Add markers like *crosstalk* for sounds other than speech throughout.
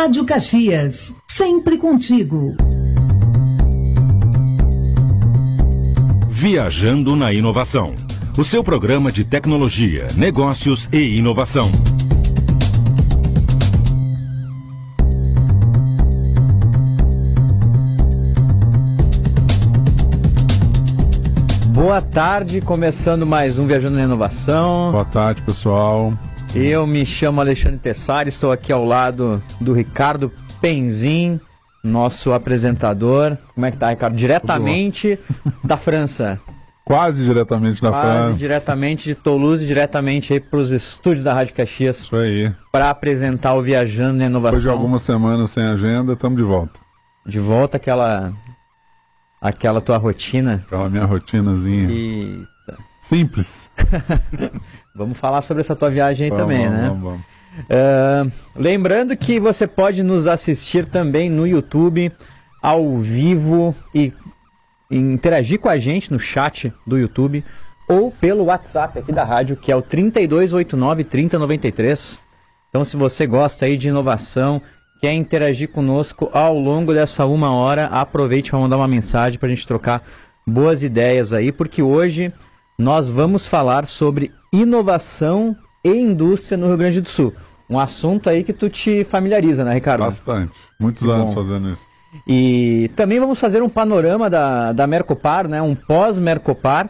Rádio Caxias, sempre contigo. Viajando na Inovação. O seu programa de tecnologia, negócios e inovação. Boa tarde, começando mais um Viajando na Inovação. Boa tarde, pessoal. Eu me chamo Alexandre Tessari, estou aqui ao lado do Ricardo Penzin, nosso apresentador. Como é que tá, Ricardo? Diretamente da França. Quase diretamente da Quase França. diretamente de Toulouse, diretamente aí para os estúdios da Rádio Caxias Isso aí. para apresentar o Viajando na Inovação. Depois de algumas semanas sem agenda, estamos de volta. De volta àquela, àquela tua rotina. Aquela minha rotinazinha. E Simples. *laughs* vamos falar sobre essa tua viagem aí Vamos, também, vamos, né? vamos, vamos. Ah, lembrando que você pode nos assistir também no YouTube, ao vivo e interagir com a gente no chat do YouTube ou pelo WhatsApp aqui da rádio, que é o 3289 3093. Então, se você gosta aí de inovação, quer interagir conosco ao longo dessa uma hora, aproveite para mandar uma mensagem para a gente trocar boas ideias aí, porque hoje nós vamos falar sobre inovação e indústria no Rio Grande do Sul. Um assunto aí que tu te familiariza, né, Ricardo? Bastante. Muitos Que anos bom. fazendo isso. E também vamos fazer um panorama da, da Mercopar, né? Um pós-Mercopar,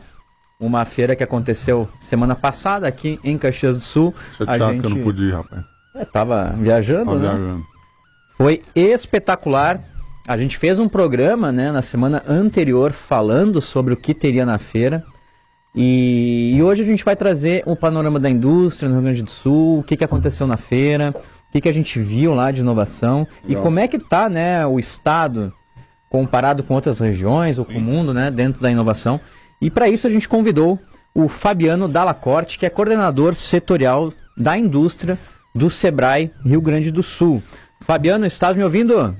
uma feira que aconteceu semana passada aqui em Caxias do Sul. Chateado que eu não pude ir, rapaz. É, tava viajando, Tava né? viajando. Foi espetacular. A gente fez um programa, né, na semana anterior falando sobre o que teria na feira. E, e hoje a gente vai trazer um panorama da indústria no Rio Grande do Sul, o que, que aconteceu na feira, o que, que a gente viu lá de inovação e Legal. como é que tá, né, o estado comparado com outras regiões ou com o mundo, né, dentro da inovação. E para isso a gente convidou o Fabiano Dallacorte, que é coordenador setorial da indústria do Sebrae Rio Grande do Sul. Fabiano, estás me ouvindo?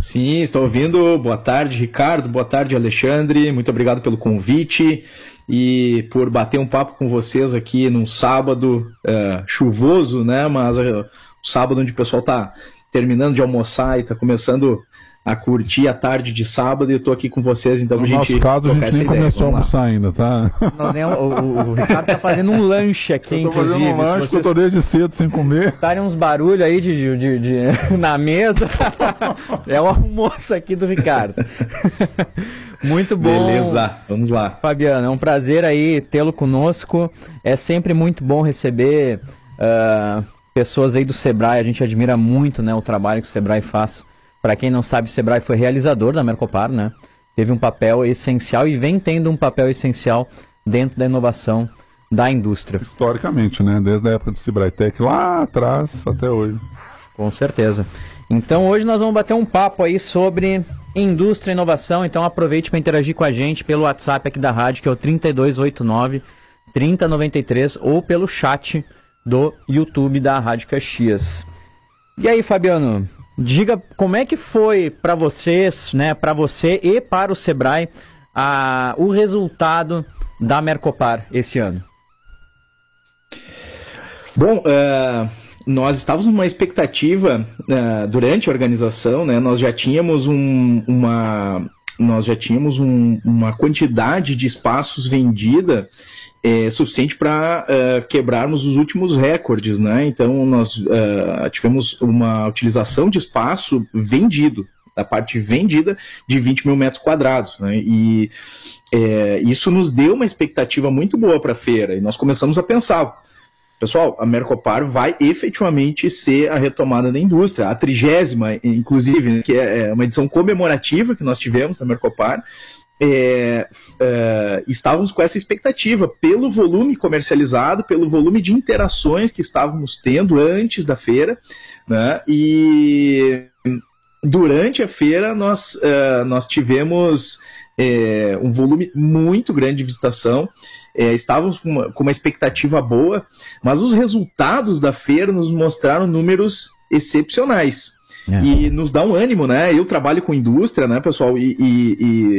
Sim, estou ouvindo. Boa tarde, Ricardo. Boa tarde, Alexandre. Muito obrigado pelo convite e por bater um papo com vocês aqui num sábado eh, chuvoso, né? Mas eh, sábado onde o pessoal está terminando de almoçar e está começando a curtir a tarde de sábado. E eu estou aqui com vocês, então No a gente nosso caso, a gente nem ideia. começou a almoçar ainda, tá? Não, nem- o, o- o Ricardo tá fazendo um lanche aqui, Eu tô fazendo inclusive. um lanche, eu tô desde cedo sem comer. escutarem uns barulhos aí de, de- de- de- *laughs* na mesa, *laughs* é o almoço aqui do Ricardo. Muito bom. Beleza, vamos lá. Fabiano, é um prazer aí tê-lo conosco. É sempre muito bom receber ah, pessoas aí do Sebrae. A gente admira muito né, o trabalho que o Sebrae faz. Para quem não sabe, o Sebrae foi realizador da Mercopar, né? Teve um papel essencial e vem tendo um papel essencial dentro da inovação da indústria. Historicamente, né? Desde a época do Cibratec, lá atrás até hoje. Com certeza. Então hoje nós vamos bater um papo aí sobre indústria e inovação. Então aproveite para interagir com a gente pelo WhatsApp aqui da rádio, que é o 3289 3093 ou pelo chat do YouTube da Rádio Caxias. E aí, Fabiano, diga como é que foi para vocês, né, para você e para o Sebrae, a, o resultado da Mercopar esse ano? Bom, eh, nós estávamos numa expectativa eh, durante a organização, né? Nós já tínhamos um- uma nós já tínhamos um- uma quantidade de espaços vendida eh, suficiente para quebrarmos os últimos recordes, né? Então nós eh, tivemos uma utilização de espaço vendido da parte vendida de 20 mil metros quadrados, né? E eh, isso nos deu uma expectativa muito boa para a feira e nós começamos a pensar Pessoal, a Mercopar vai efetivamente ser a retomada da indústria, a trigésima, inclusive, né, que é é uma edição comemorativa que nós tivemos na Mercopar. É, é, estávamos com essa expectativa pelo volume comercializado, pelo volume de interações que estávamos tendo antes da feira, né? E durante a feira nós, é, nós tivemos é, um volume muito grande de visitação. É, estávamos com uma, com uma expectativa boa, mas os resultados da feira nos mostraram números excepcionais. É. E nos dá um ânimo, né? Eu trabalho com indústria, né, pessoal? E, e-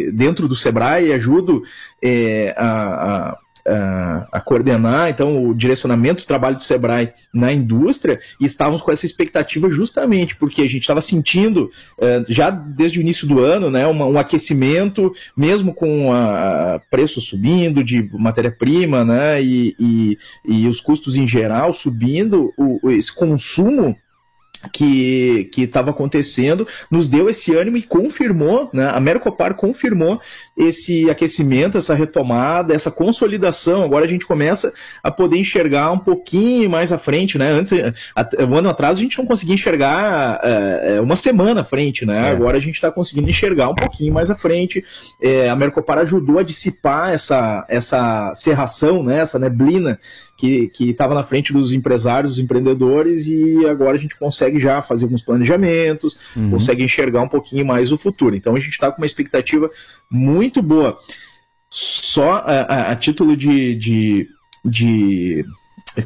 e dentro do Sebrae ajudo é, a, a- a, coordenar então o direcionamento do trabalho do Sebrae na indústria e estávamos com essa expectativa justamente porque a gente estava sentindo uh, já desde o início do ano né, um aquecimento, mesmo com a, preço subindo de matéria-prima né, e, e, e, os custos em geral subindo, o, esse consumo que estava acontecendo, nos deu esse ânimo e confirmou, né, a Mercopar confirmou esse aquecimento, essa retomada, essa consolidação. Agora a gente começa a poder enxergar um pouquinho mais à frente, né? Antes, um ano atrás, a gente não conseguia enxergar é, uma semana à frente, né? É. Agora a gente está conseguindo enxergar um pouquinho mais à frente. É, a Mercopar ajudou a dissipar essa, essa serração, né? essa neblina que estava na frente dos empresários, dos empreendedores, e agora a gente consegue já fazer alguns planejamentos, uhum. consegue enxergar um pouquinho mais o futuro. Então a gente está com uma expectativa muito boa. Só a, a, a título de, de, de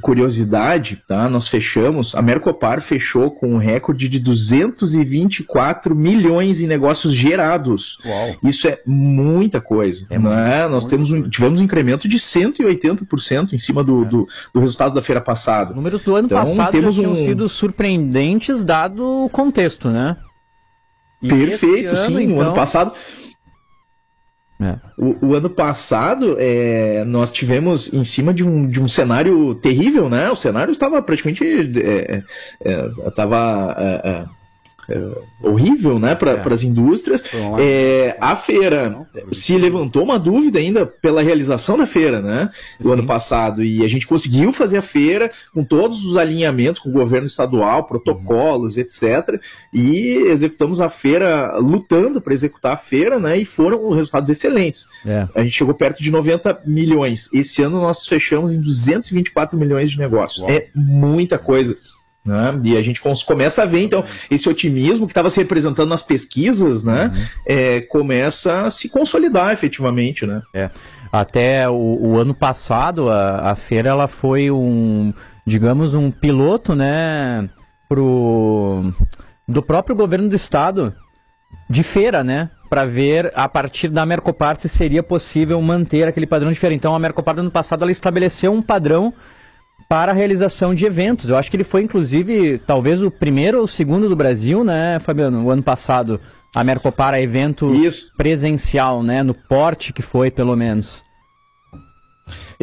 curiosidade, tá? Nós fechamos, a Mercopar fechou com um recorde de 224 milhões em negócios gerados. Uau. Isso é muita coisa, é né? Nós temos um, tivemos um incremento de 180% em cima do, é. do, do, resultado da feira passada. Números do ano então, passado temos tinham um... sido surpreendentes dado o contexto, né? E Perfeito, ano, sim. Então... O ano então, passado é. O, o, ano passado, é, nós tivemos em cima de um, de um cenário terrível, né? O cenário estava praticamente. Estava. É, é, é é, horrível né, para é. as indústrias. É, a feira se levantou uma dúvida ainda pela realização da feira né, do Sim. ano passado, e a gente conseguiu fazer a feira com todos os alinhamentos com o governo estadual, protocolos, uhum. etc. E executamos a feira lutando para executar a feira, né, e foram resultados excelentes. É. A gente chegou perto de 90 milhões. Esse ano nós fechamos em 224 milhões de negócios. Uau. É muita coisa. Né? E a gente começa a ver, então, esse otimismo que estava se representando nas pesquisas, né? Uhum. É, começa a se consolidar efetivamente, né? É. Até o, o ano passado, a, a, feira ela foi um, digamos, um piloto, né? Pro, do próprio governo do estado de feira, né? Para ver a partir da Mercopar se seria possível manter aquele padrão de feira. Então a Mercopar do ano passado ela estabeleceu um padrão para a realização de eventos. Eu acho que ele foi, inclusive, talvez o primeiro ou o segundo do Brasil, né, Fabiano? O ano passado, a Mercopara evento Isso. presencial, né? No porte que foi, pelo menos.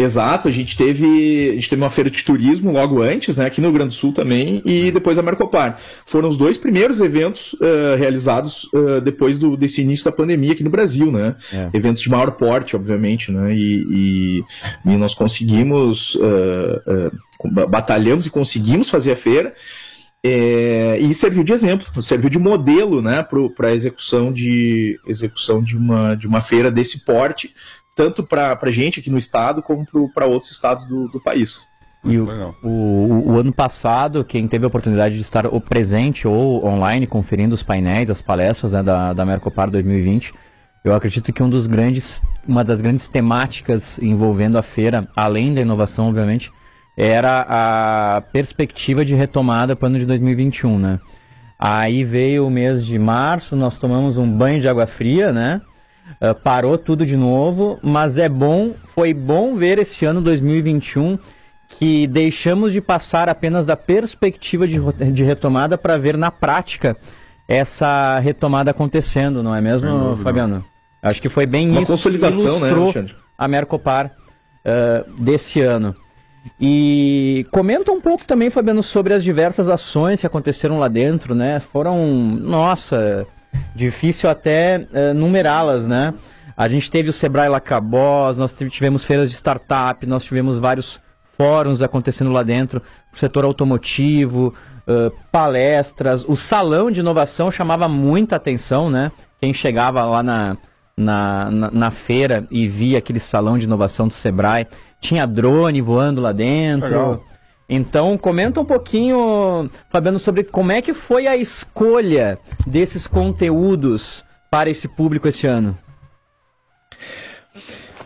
Exato, a gente teve a gente teve uma feira de turismo logo antes, né, aqui no Rio Grande do Sul também, e depois a Mercopar. Foram os dois primeiros eventos uh, realizados uh, depois do, desse início da pandemia aqui no Brasil, né? É. Eventos de maior porte, obviamente, né? E, e, e nós conseguimos, uh, batalhamos e conseguimos fazer a feira. É, e serviu de exemplo, serviu de modelo né, para a execução, de, execução de, uma, de uma feira desse porte, tanto para a gente aqui no estado como para outros estados do, do país. E o, o, o, ano passado, quem teve a oportunidade de estar ou presente ou online conferindo os painéis, as palestras né, da, da Mercopar 2020, eu acredito que um dos grandes, uma das grandes temáticas envolvendo a feira, além da inovação, obviamente, era a perspectiva de retomada para o ano de 2021, né? Aí veio o mês de março, nós tomamos um banho de água fria, né? Uh, parou tudo de novo, mas é bom, foi bom ver esse ano 2021 que deixamos de passar apenas da perspectiva de, de retomada para ver na prática essa retomada acontecendo, não é mesmo, Fabiano? Acho que foi bem Uma isso consolidação, que né, ilustrou né, a Mercopar uh, desse ano. E comenta um pouco também, Fabiano, sobre as diversas ações que aconteceram lá dentro, né? Foram, nossa, difícil até uh, numerá-las, né? A gente teve o Sebrae Lacabós, nós tivemos feiras de startup, nós tivemos vários fóruns acontecendo lá dentro, o setor automotivo, uh, palestras, o salão de inovação chamava muita atenção, né? Quem chegava lá na, na, na, na feira e via aquele salão de inovação do Sebrae, tinha drone voando lá dentro. Legal. Então, comenta um pouquinho, Fabiano, sobre como é que foi a escolha desses conteúdos para esse público esse ano.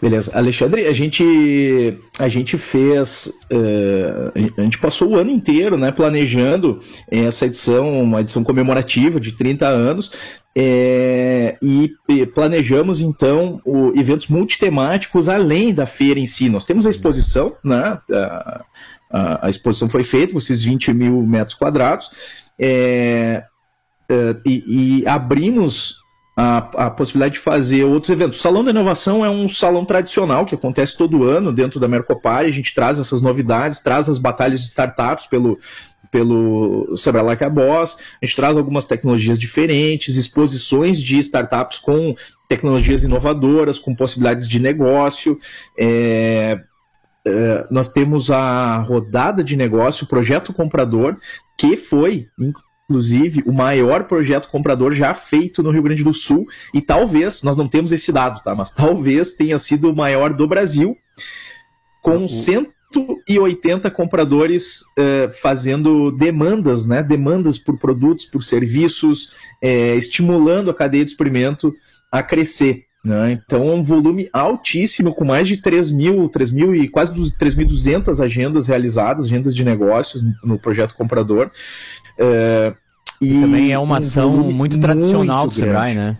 Beleza. Alexandre, a gente, a gente fez. Uh, a gente passou o ano inteiro né, planejando essa edição, uma edição comemorativa de 30 anos. É, e, planejamos então o, eventos multitemáticos além da feira em si. Nós temos a exposição, né? A, a, a exposição foi feita com esses 20 mil metros quadrados. É, é, e, e abrimos a, a, possibilidade de fazer outros eventos. O Salão da Inovação é um salão tradicional que acontece todo ano dentro da Mercopar. A gente traz essas novidades, traz as batalhas de startups pelo, pelo Sebrae Like a Boss. A gente traz algumas tecnologias diferentes, exposições de startups com tecnologias inovadoras, com possibilidades de negócio. É, é, nós temos a rodada de negócio, o projeto comprador, que foi inclusive, o maior projeto comprador já feito no Rio Grande do Sul, e talvez, nós não temos esse dado, tá? Mas talvez tenha sido o maior do Brasil, com uhum. 180 compradores uh, fazendo demandas, né? Demandas por produtos, por serviços, é, estimulando a cadeia de experimento a crescer. Né? Então é um volume altíssimo, com mais de 3 mil, 3 mil e quase 3.200 agendas realizadas, agendas de negócios no projeto comprador. É, e também é uma ação um muito tradicional muito do Sebrae, né?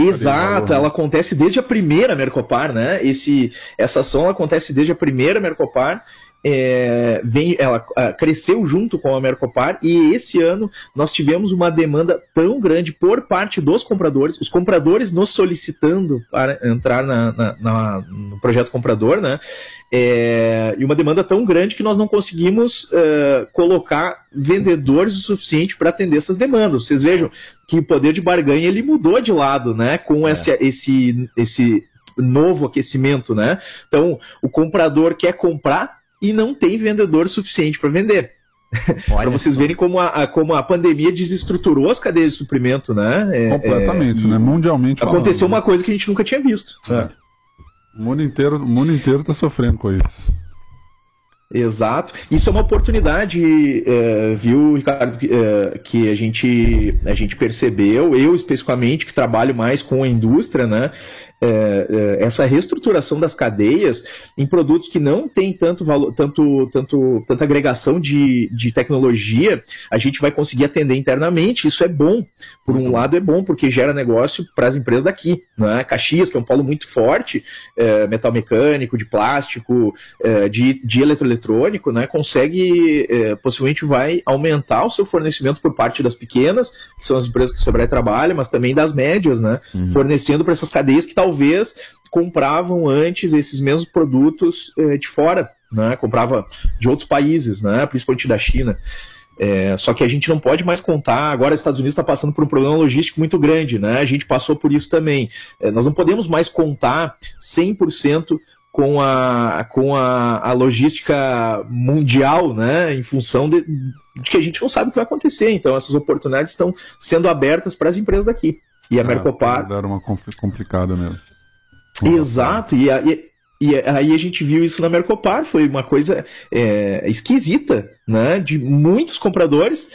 Exato, ela acontece desde a primeira Mercopar, né? Esse, essa ação acontece desde a primeira Mercopar é, vem, ela uh, cresceu junto com a Mercopar e esse ano nós tivemos uma demanda tão grande por parte dos compradores, os compradores nos solicitando para entrar na, na, na no projeto comprador, né? É, e uma demanda tão grande que nós não conseguimos uh, colocar vendedores o suficiente para atender essas demandas. Vocês vejam que o poder de barganha ele mudou de lado, né? Com é. esse, esse, esse novo aquecimento, né? Então, o comprador quer comprar e não tem vendedor suficiente para vender. *laughs* para vocês verem como a, a, como a pandemia desestruturou as cadeias de suprimento, né? É, Completamente, é, né? Mundialmente. Aconteceu falando, uma coisa que a gente nunca tinha visto. É. O mundo inteiro, o mundo inteiro está sofrendo com isso. Exato. Isso é uma oportunidade, é, viu, Ricardo, é, que a gente, a gente percebeu, eu especificamente, que trabalho mais com a indústria, né? É, é, essa reestruturação das cadeias em produtos que não têm tanto valor, tanto, tanto, tanta agregação de, de tecnologia, a gente vai conseguir atender internamente. Isso é bom. Por um lado, é bom, porque gera negócio para as empresas daqui. Né? Caxias, que é um polo muito forte, é, metal mecânico, de plástico, é, de, de eletroeletrônico, né? consegue, é, possivelmente vai aumentar o seu fornecimento por parte das pequenas, que são as empresas que o Sebrae trabalha, mas também das médias, né? Uhum. fornecendo para essas cadeias que talvez talvez compravam antes esses mesmos produtos eh, de fora, né? Comprava de outros países, né? Principalmente da China. É, só que a gente não pode mais contar. Agora, os Estados Unidos está passando por um problema logístico muito grande, né? A gente passou por isso também. É, nós não podemos mais contar 100% com a, com a, a logística mundial, né? Em função de, de, que a gente não sabe o que vai acontecer. Então, essas oportunidades estão sendo abertas para as empresas daqui. E a Mercopar. Era uma complicada mesmo. Exato, e, e, e, aí a gente viu isso na Mercopar, foi uma coisa é, esquisita, né? De muitos compradores,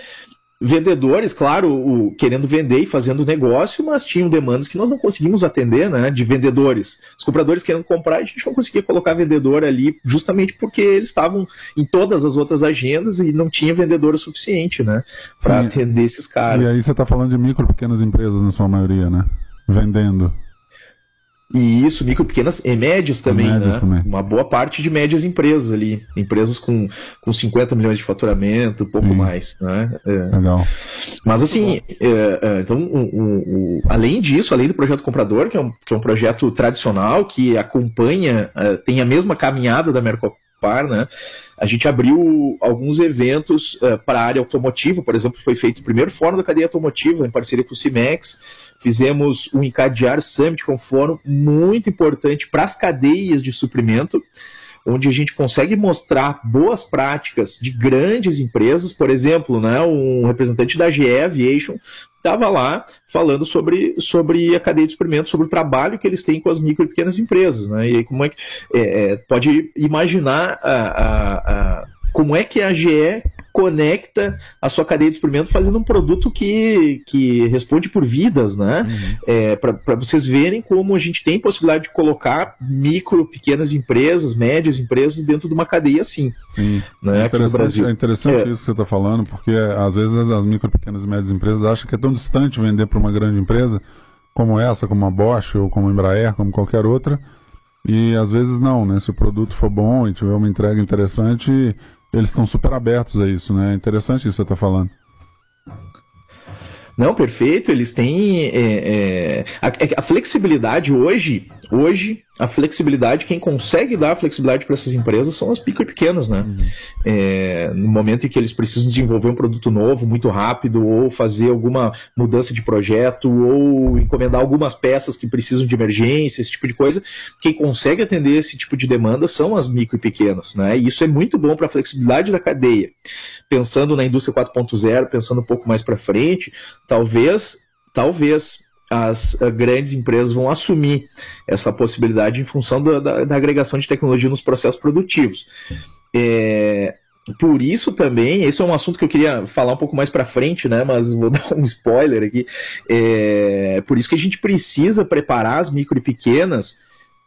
vendedores, claro, o, querendo vender e fazendo negócio, mas tinham demandas que nós não conseguimos atender, né? De vendedores. Os compradores querendo comprar, a gente não conseguia colocar vendedor ali, justamente porque eles estavam em todas as outras agendas e não tinha vendedor suficiente, né? Para atender esses caras. E aí você está falando de micro pequenas empresas na sua maioria, né? Vendendo. E isso, micro, pequenas e médias também, médias né? Também. Uma boa parte de médias empresas ali. Empresas com, com 50 milhões de faturamento, pouco Sim. mais, né? É. Legal. Mas assim, é, é, então, o, o, além disso, além do projeto comprador, que é um, que é um projeto tradicional, que acompanha, é, tem a mesma caminhada da Mercopar, né? A gente abriu alguns eventos uh, para a área automotiva, por exemplo, foi feito o primeiro fórum da cadeia automotiva em parceria com o Cimex. Fizemos um Encadear Summit, com um fórum muito importante para as cadeias de suprimento, onde a gente consegue mostrar boas práticas de grandes empresas. Por exemplo, né, um representante da GE Aviation estava lá falando sobre, sobre a cadeia de suprimento, sobre o trabalho que eles têm com as micro e pequenas empresas. Né? E aí, como é que é, é, pode imaginar a, a, a, como é que a GE conecta a sua cadeia de suprimento fazendo um produto que, que responde por vidas, né? Uhum. É, Para vocês verem como a gente tem possibilidade de colocar micro, pequenas empresas, médias empresas dentro de uma cadeia assim. Sim. Né, é interessante, é interessante é. isso que você está falando, porque às vezes as micro, pequenas e médias empresas acham que é tão distante vender para uma grande empresa como essa, como a Bosch ou como a Embraer, como qualquer outra. E às vezes não, né? Se o produto for bom e tiver uma entrega interessante, eles estão super abertos a isso, né? É interessante isso que você está falando. Não, perfeito. Eles têm é, é, a, a, flexibilidade hoje Hoje, a flexibilidade, quem consegue dar flexibilidade para essas empresas são as micro e pequenas, né? Uhum. É, no momento em que eles precisam desenvolver um produto novo muito rápido, ou fazer alguma mudança de projeto, ou encomendar algumas peças que precisam de emergência, esse tipo de coisa, quem consegue atender esse tipo de demanda são as micro e pequenas, né? E isso é muito bom para a flexibilidade da cadeia. Pensando na indústria 4.0, pensando um pouco mais para frente, talvez, talvez as uh, grandes empresas vão assumir essa possibilidade em função da, da, da agregação de tecnologia nos processos produtivos. É, por isso também, esse é um assunto que eu queria falar um pouco mais para frente, né? Mas vou *laughs* dar um spoiler aqui. É, por isso que a gente precisa preparar as micro e pequenas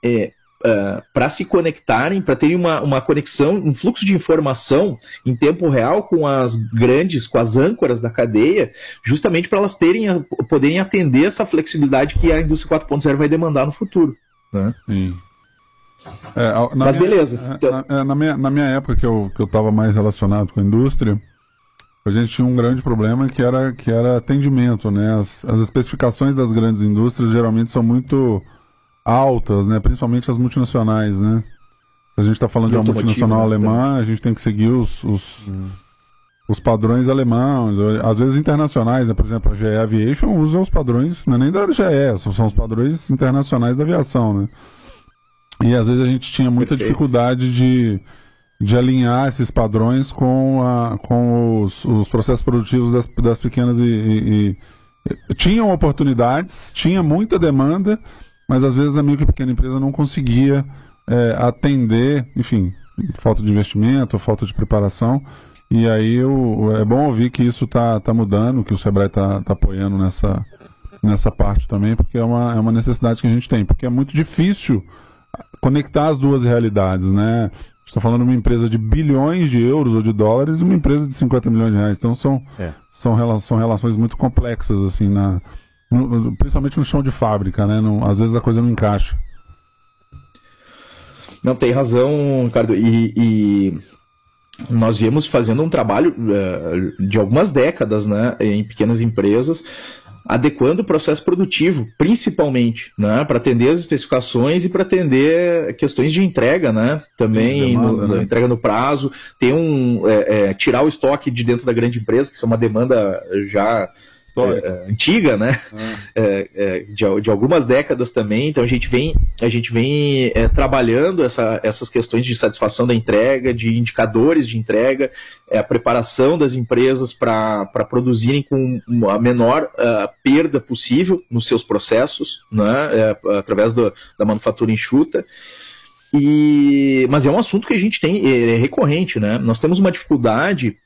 é, uh, eh, para se conectarem, para terem uma, uma conexão, um fluxo de informação em tempo real com as grandes, com as âncoras da cadeia, justamente para elas terem, poderem atender essa flexibilidade que a indústria 4.0 vai demandar no futuro. Né? Sim. É, Mas minha, beleza. É, então... Na, é, na, minha, na minha época que eu estava mais relacionado com a indústria, a gente tinha um grande problema que era, que era atendimento. Né? As, as especificações das grandes indústrias geralmente são muito altas, né? Principalmente as multinacionais, né? Se a gente está falando de, de uma multinacional né? alemã, a gente tem que seguir os, os, hum. os padrões alemães, às vezes internacionais, né? Por exemplo, a GE Aviation usa os padrões, não é nem da GE, são os padrões internacionais da aviação, né? E às vezes a gente tinha muita Perfeito. dificuldade de, de alinhar esses padrões com, a, com os, os processos produtivos das, das pequenas e, e, e tinham oportunidades, tinha muita demanda, mas às vezes a micro e pequena empresa não conseguia é, atender, enfim, falta de investimento, falta de preparação. E aí eu, é bom ouvir que isso está tá mudando, que o Sebrae está tá apoiando nessa, nessa parte também, porque é uma, é uma necessidade que a gente tem, porque é muito difícil conectar as duas realidades, né? Está falando de uma empresa de bilhões de euros ou de dólares e uma empresa de 50 milhões de reais. Então são, é. são, são relações muito complexas assim na, no, principalmente no chão de fábrica, né? Não, às vezes a coisa não encaixa. Não, tem razão, Ricardo. E, e nós viemos fazendo um trabalho uh, de algumas décadas né, em pequenas empresas, adequando o processo produtivo, principalmente, né, para atender as especificações e para atender questões de entrega, né, também demanda, no, né? entrega no prazo, ter um é, é, tirar o estoque de dentro da grande empresa, que isso é uma demanda já é, é, antiga, né? Ah. É, é, de, de, algumas décadas também. Então a gente vem, a gente vem é, trabalhando essa, essas questões de satisfação da entrega, de indicadores de entrega, a preparação das empresas para produzirem com a menor uh, perda possível nos seus processos, né? através do, da manufatura enxuta. E, mas é um assunto que a gente tem é, recorrente, né? Nós temos uma dificuldade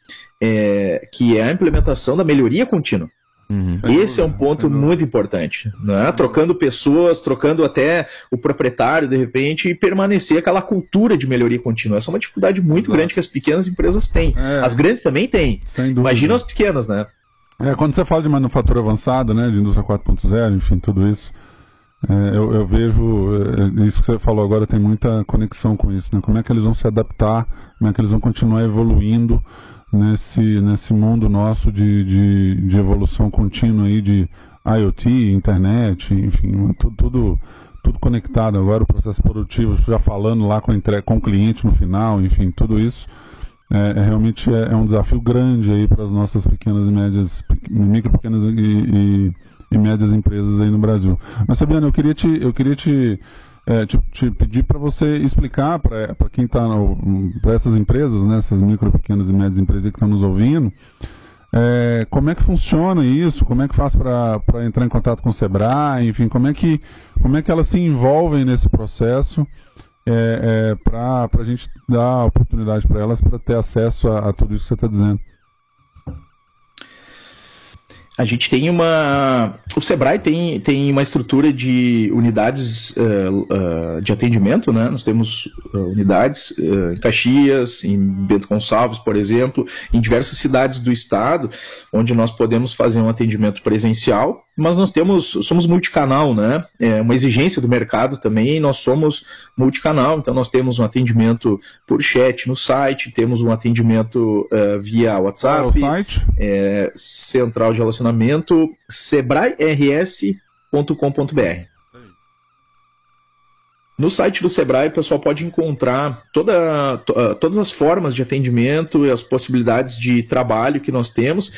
é, que é a implementação da melhoria contínua. Uhum. Esse é um ponto muito importante, né? Trocando pessoas, trocando até o proprietário de repente e permanecer aquela cultura de melhoria contínua. Essa é uma dificuldade muito Exato. grande que as pequenas empresas têm. É. As grandes também têm. Imagina as pequenas, né? É, quando você fala de manufatura avançada, né, de indústria 4.0, enfim, tudo isso, é, eu, eu, vejo, é, isso que você falou agora tem muita conexão com isso, né? Como é que eles vão se adaptar, como é que eles vão continuar evoluindo, nesse, nesse mundo nosso de, de, de evolução contínua aí de IoT, internet, enfim, tudo, tudo, tudo conectado agora, o processo produtivo, já falando lá com, entre, com o cliente no final, enfim, tudo isso é, é realmente é, é, um desafio grande aí para as nossas pequenas e médias, micro, pequenas e, e, e médias empresas aí no Brasil. Mas Fabiano, eu queria te, eu queria te é, te, te pedir para você explicar para quem está para essas empresas, né, essas micro, pequenas e médias empresas que estão nos ouvindo, é, como é que funciona isso? Como é que faz para entrar em contato com o Sebrae? Enfim, como é que, como é que elas se envolvem nesse processo é, é, para a gente dar oportunidade para elas para ter acesso a, a, tudo isso que você está dizendo? A gente tem uma. O Sebrae tem, tem uma estrutura de unidades uh, uh, de atendimento, né? Nós temos uh, unidades em Caxias, em Bento Gonçalves, por exemplo, em diversas cidades do estado, onde nós podemos fazer um atendimento presencial mas nós temos, somos multicanal, né? É uma exigência do mercado também, nós somos multicanal, então nós temos um atendimento por chat no site, temos um atendimento uh, via WhatsApp, é central de relacionamento, sebrae-rs.com.br. No site do Sebrae, o pessoal pode encontrar toda, todas as formas de atendimento e as possibilidades de trabalho que nós temos.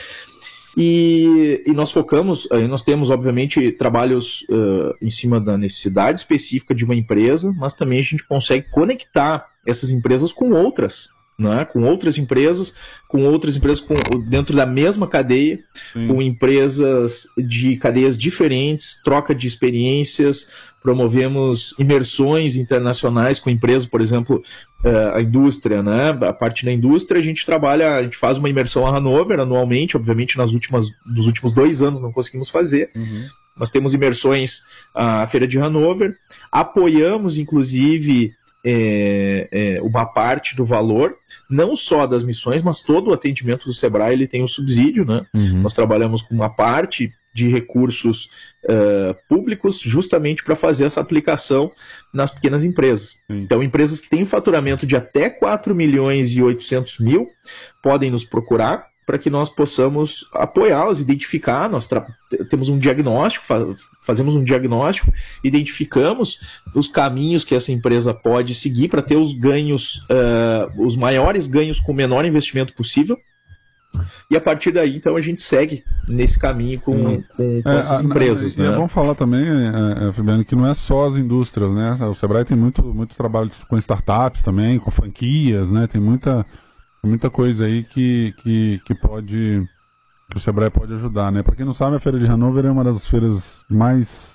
E, e, nós focamos, eh, nós temos, obviamente, trabalhos uh, em cima da necessidade específica de uma empresa, mas também a gente consegue conectar essas empresas com outras, né? com outras empresas, com outras empresas com, dentro da mesma cadeia, Sim. com empresas de cadeias diferentes, troca de experiências, promovemos imersões internacionais com empresas, por exemplo, uh, a indústria, né? A parte da indústria a gente trabalha, a gente faz uma imersão a Hanover anualmente, obviamente nas últimas, nos últimos dois anos não conseguimos fazer. Uhum. Nós temos imersões à Feira de Hanover, apoiamos inclusive é, é, uma parte do valor, não só das missões, mas todo o atendimento do Sebrae ele tem um subsídio, né? Uhum. Nós trabalhamos com uma parte de recursos uh, públicos justamente para fazer essa aplicação nas pequenas empresas. Então, empresas que têm faturamento de até 4 milhões e 800 mil podem nos procurar para que nós possamos apoiá-las, identificar. Nós temos um diagnóstico, fa fazemos um diagnóstico, identificamos os caminhos que essa empresa pode seguir para ter os ganhos, uh, os maiores ganhos com o menor investimento possível. E a partir daí, então, a gente segue nesse caminho com, hum. com, com é, essas empresas. né? é bom falar também, é, é, Fabiano, que não é só as indústrias, né? O Sebrae tem muito, muito trabalho com startups também, com franquias, né? Tem muita, muita coisa aí que, que, que pode que o Sebrae pode ajudar, né? Para quem não sabe, a Feira de Hanover é uma das feiras mais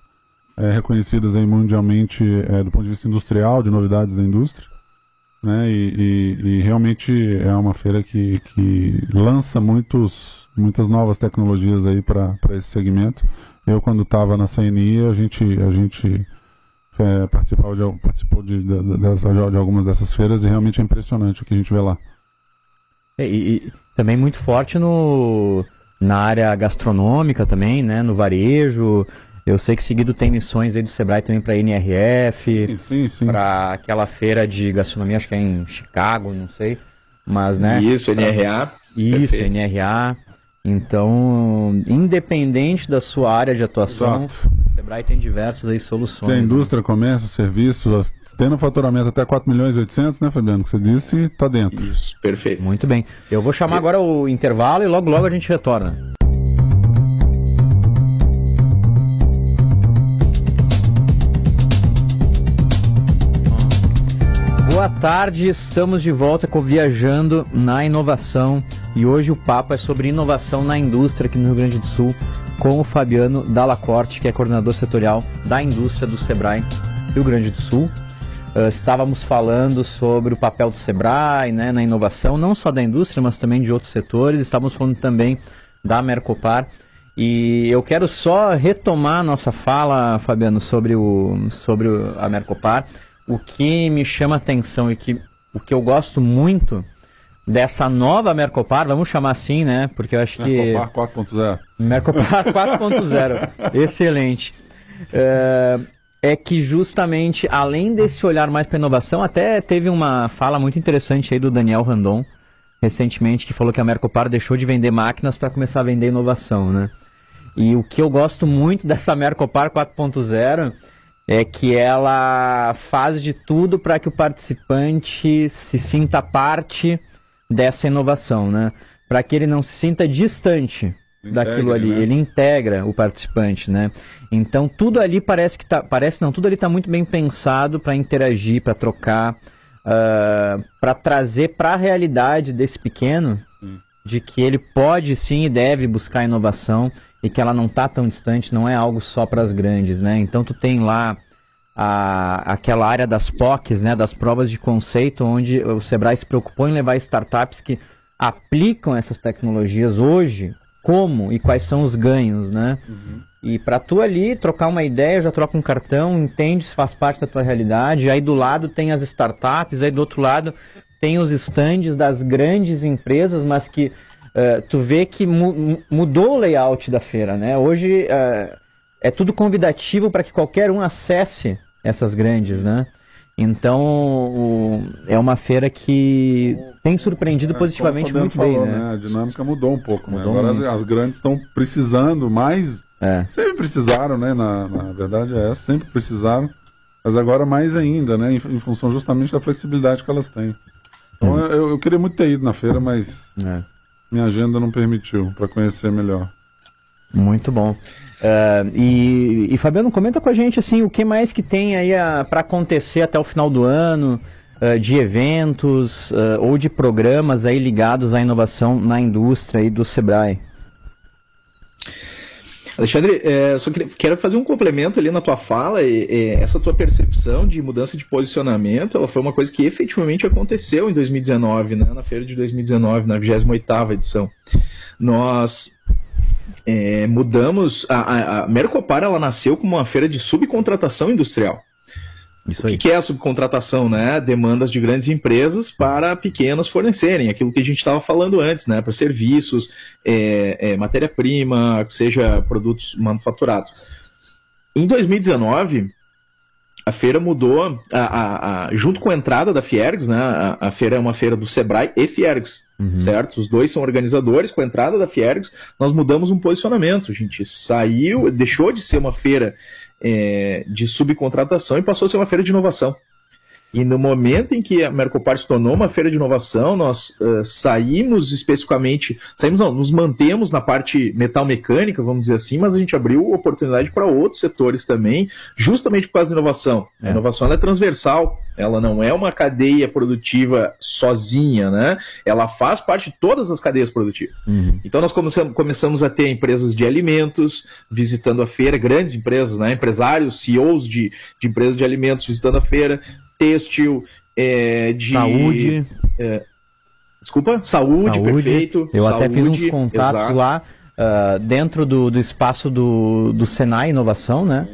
é, reconhecidas aí mundialmente é, do ponto de vista industrial, de novidades da indústria né? E, e, e, realmente é uma feira que, que lança muitos, muitas novas tecnologias aí para esse segmento. Eu quando estava na CNI a gente a gente é, participava de, participou de, de, de, de, algumas dessas feiras e realmente é impressionante o que a gente vê lá. E, e também muito forte no na área gastronômica também, né? No varejo. Eu sei que seguido tem missões aí do Sebrae também para NRF, para aquela feira de gastronomia, acho que é em Chicago, não sei. Mas, né? Isso, NRA. Isso, Perfeito. NRA. Então, independente da sua área de atuação, Exato. o Sebrae tem diversas aí soluções. Tem né? indústria, comércio, serviços, tendo faturamento até 4 milhões e 800, né, Fabiano? Que você disse, está dentro. Isso, perfeito. Muito bem. Eu vou chamar agora o intervalo e logo logo a gente retorna. Boa tarde, estamos de volta com Viajando na Inovação e hoje o papo é sobre inovação na indústria aqui no Rio Grande do Sul com o Fabiano Dallacorte, que é coordenador setorial da indústria do Sebrae Rio Grande do Sul. Uh, estávamos falando sobre o papel do Sebrae né, na inovação, não só da indústria, mas também de outros setores. Estávamos falando também da Mercopar. E eu quero só retomar a nossa fala, Fabiano, sobre, o, sobre a Mercopar o que me chama atenção e que o que eu gosto muito dessa nova Mercopar, vamos chamar assim, né? Porque eu acho que. Mercopar 4.0. Mercopar *laughs* 4.0. Excelente. É, é, que justamente, além desse olhar mais para inovação, até teve uma fala muito interessante aí do Daniel Randon, recentemente, que falou que a Mercopar deixou de vender máquinas para começar a vender inovação, né? E o que eu gosto muito *laughs* dessa Mercopar 4.0 é que ela faz de tudo para que o participante se sinta parte dessa inovação, né? Para que ele não se sinta distante Integra, daquilo ali, né? ele integra o participante, né? Então tudo ali parece que tá, parece não, tudo ali está muito bem pensado para interagir, para trocar, uh, ah, para trazer para a realidade desse pequeno de que ele pode sim e deve buscar inovação e que ela não está tão distante, não é algo só para as grandes, né? Então tu tem lá a, aquela área das POCs, né, das provas de conceito, onde o Sebrae se preocupou em levar startups que aplicam essas tecnologias hoje como e quais são os ganhos, né? Uhum. E para tu ali trocar uma ideia, já troca um cartão, entende se faz parte da tua realidade. Aí do lado tem as startups, aí do outro lado tem os estandes das grandes empresas, mas que uh, tu vê que mu mudou o layout da feira, né? Hoje uh, é tudo convidativo para que qualquer um acesse essas grandes, né? Então, o, é uma feira que tem surpreendido é, positivamente muito falou, bem, né? né? A dinâmica mudou um pouco, né? mudou né? Agora as, as, grandes estão precisando mais. É. Sempre precisaram, né? Na, na verdade é essa, sempre precisaram. Mas agora mais ainda, né? Em, em função justamente da flexibilidade que elas têm. Então hum. eu, eu, queria muito ter ido na feira, mas é. Minha agenda não permitiu para conhecer melhor. Muito bom. Uh, e, e, Fabiano, comenta com a gente assim o que mais que tem aí para acontecer até o final do ano, uh, de eventos uh, ou de programas aí ligados à inovação na indústria e do Sebrae. Alexandre, é, só quero fazer um complemento ali na tua fala. E, e, essa tua percepção de mudança de posicionamento, ela foi uma coisa que efetivamente aconteceu em 2019, né, na feira de 2019, na 28ª edição. Nós é, mudamos. A, a, a Mercopar ela nasceu como uma feira de subcontratação industrial. Isso o que, que, é a subcontratação, né? Demandas de grandes empresas para pequenas fornecerem, aquilo que a gente estava falando antes, né? Para serviços, é, é, matéria-prima, seja produtos manufaturados. Em 2019, a feira mudou, a, a, a, junto com a entrada da Fiergs, né? A, feira é uma feira do Sebrae e Fiergs, uhum. certo? Os dois são organizadores. Com a entrada da Fiergs, nós mudamos um posicionamento. A gente saiu, deixou de ser uma feira é, de subcontratação e passou a ser uma feira de inovação. E no momento em que a Mercopar se tornou uma feira de inovação, nós uh, saímos especificamente, saímos não, nos mantemos na parte metal mecânica, vamos dizer assim, mas a gente abriu oportunidade para outros setores também, justamente por causa da inovação. É. A inovação é transversal, ela não é uma cadeia produtiva sozinha, né? Ela faz parte de todas as cadeias produtivas. Uhum. Então nós começamos a ter empresas de alimentos visitando a feira, grandes empresas, né? Empresários, CEOs de, de empresas de alimentos visitando a feira têxtil, é, de. Saúde. É, desculpa? Saúde, saúde, perfeito. Eu saúde, até fiz uns contatos exato. lá uh, dentro do, do espaço do, do Senai Inovação, né?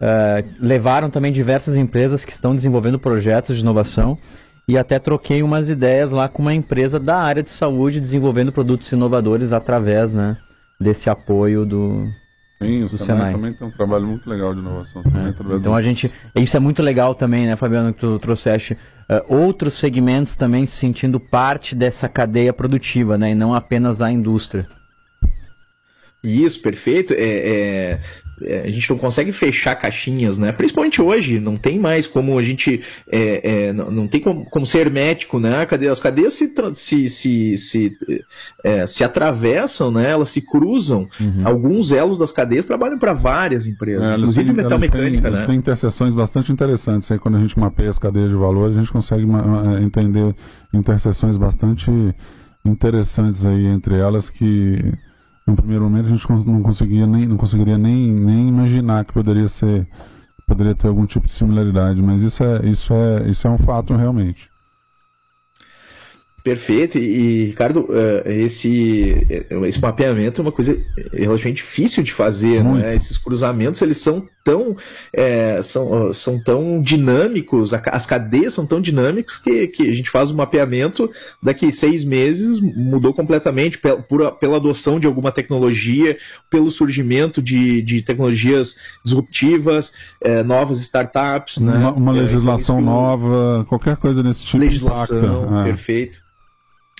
Uh, levaram também diversas empresas que estão desenvolvendo projetos de inovação e até troquei umas ideias lá com uma empresa da área de saúde desenvolvendo produtos inovadores através né, desse apoio do, Sim, o Senai, Senai, também tem um trabalho muito legal de inovação. É. Então a gente, isso é muito legal também, né, Fabiano, que tu trouxeste uh, outros segmentos também se sentindo parte dessa cadeia produtiva, né, e não apenas a indústria. Isso, perfeito. É, é, é, a gente não consegue fechar caixinhas, né? Principalmente hoje, não tem mais como a gente. É, é, não, não, tem como, como, ser hermético, né? As cadeias se, se, se, se, é, se atravessam, né? Elas se cruzam. Uhum. Alguns elos das cadeias trabalham para várias empresas, inclusive têm, metal mecânica, têm, né? têm interseções bastante interessantes. Aí quando a gente mapeia as cadeias de valor, a gente consegue entender interseções bastante interessantes aí entre elas que no primeiro momento a gente não conseguia nem não conseguiria nem, nem imaginar que poderia ser poderia ter algum tipo de similaridade mas isso é isso é isso é um fato realmente. Perfeito, e Ricardo, eh, esse, eh, esse mapeamento é uma coisa relativamente difícil de fazer, né? Esses cruzamentos eles são tão, é, são, são tão dinâmicos, as cadeias são tão dinâmicas que, que a gente faz o um mapeamento, daqui seis meses mudou completamente pela, por, pela adoção de alguma tecnologia, pelo surgimento de, de tecnologias disruptivas, é, novas startups. Né? Uma, uma legislação é, nova, qualquer coisa nesse tipo. Legislação, é. perfeito.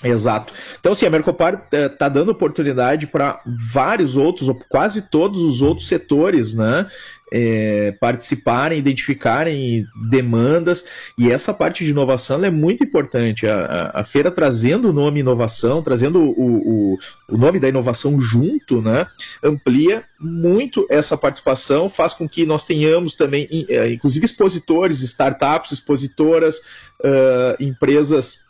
Exato. Então, assim, a Mercopar está eh, dando oportunidade para vários outros, ou quase todos os outros setores, né? É, participarem, identificarem demandas, e essa parte de inovação é muito importante. A, a, a, feira trazendo o nome inovação, trazendo o, o, o nome da inovação junto, né, amplia muito essa participação, faz com que nós tenhamos também, eh, inclusive, expositores, startups, expositoras, uh, empresas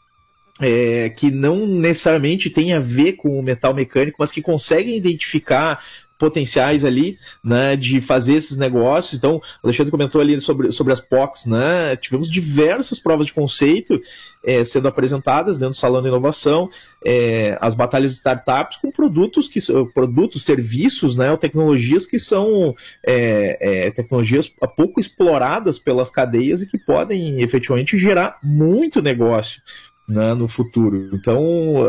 é, que não necessariamente tem a ver com o metal mecânico, mas que conseguem identificar potenciais ali, né, de fazer esses negócios. Então, o Alexandre comentou ali sobre, sobre as POCs, né, tivemos diversas provas de conceito é, sendo apresentadas dentro do Salão de Inovação, é, as batalhas de startups com produtos, que produtos, serviços, né, ou tecnologias que são é, é, tecnologias pouco exploradas pelas cadeias e que podem efetivamente gerar muito negócio né, no futuro. Então,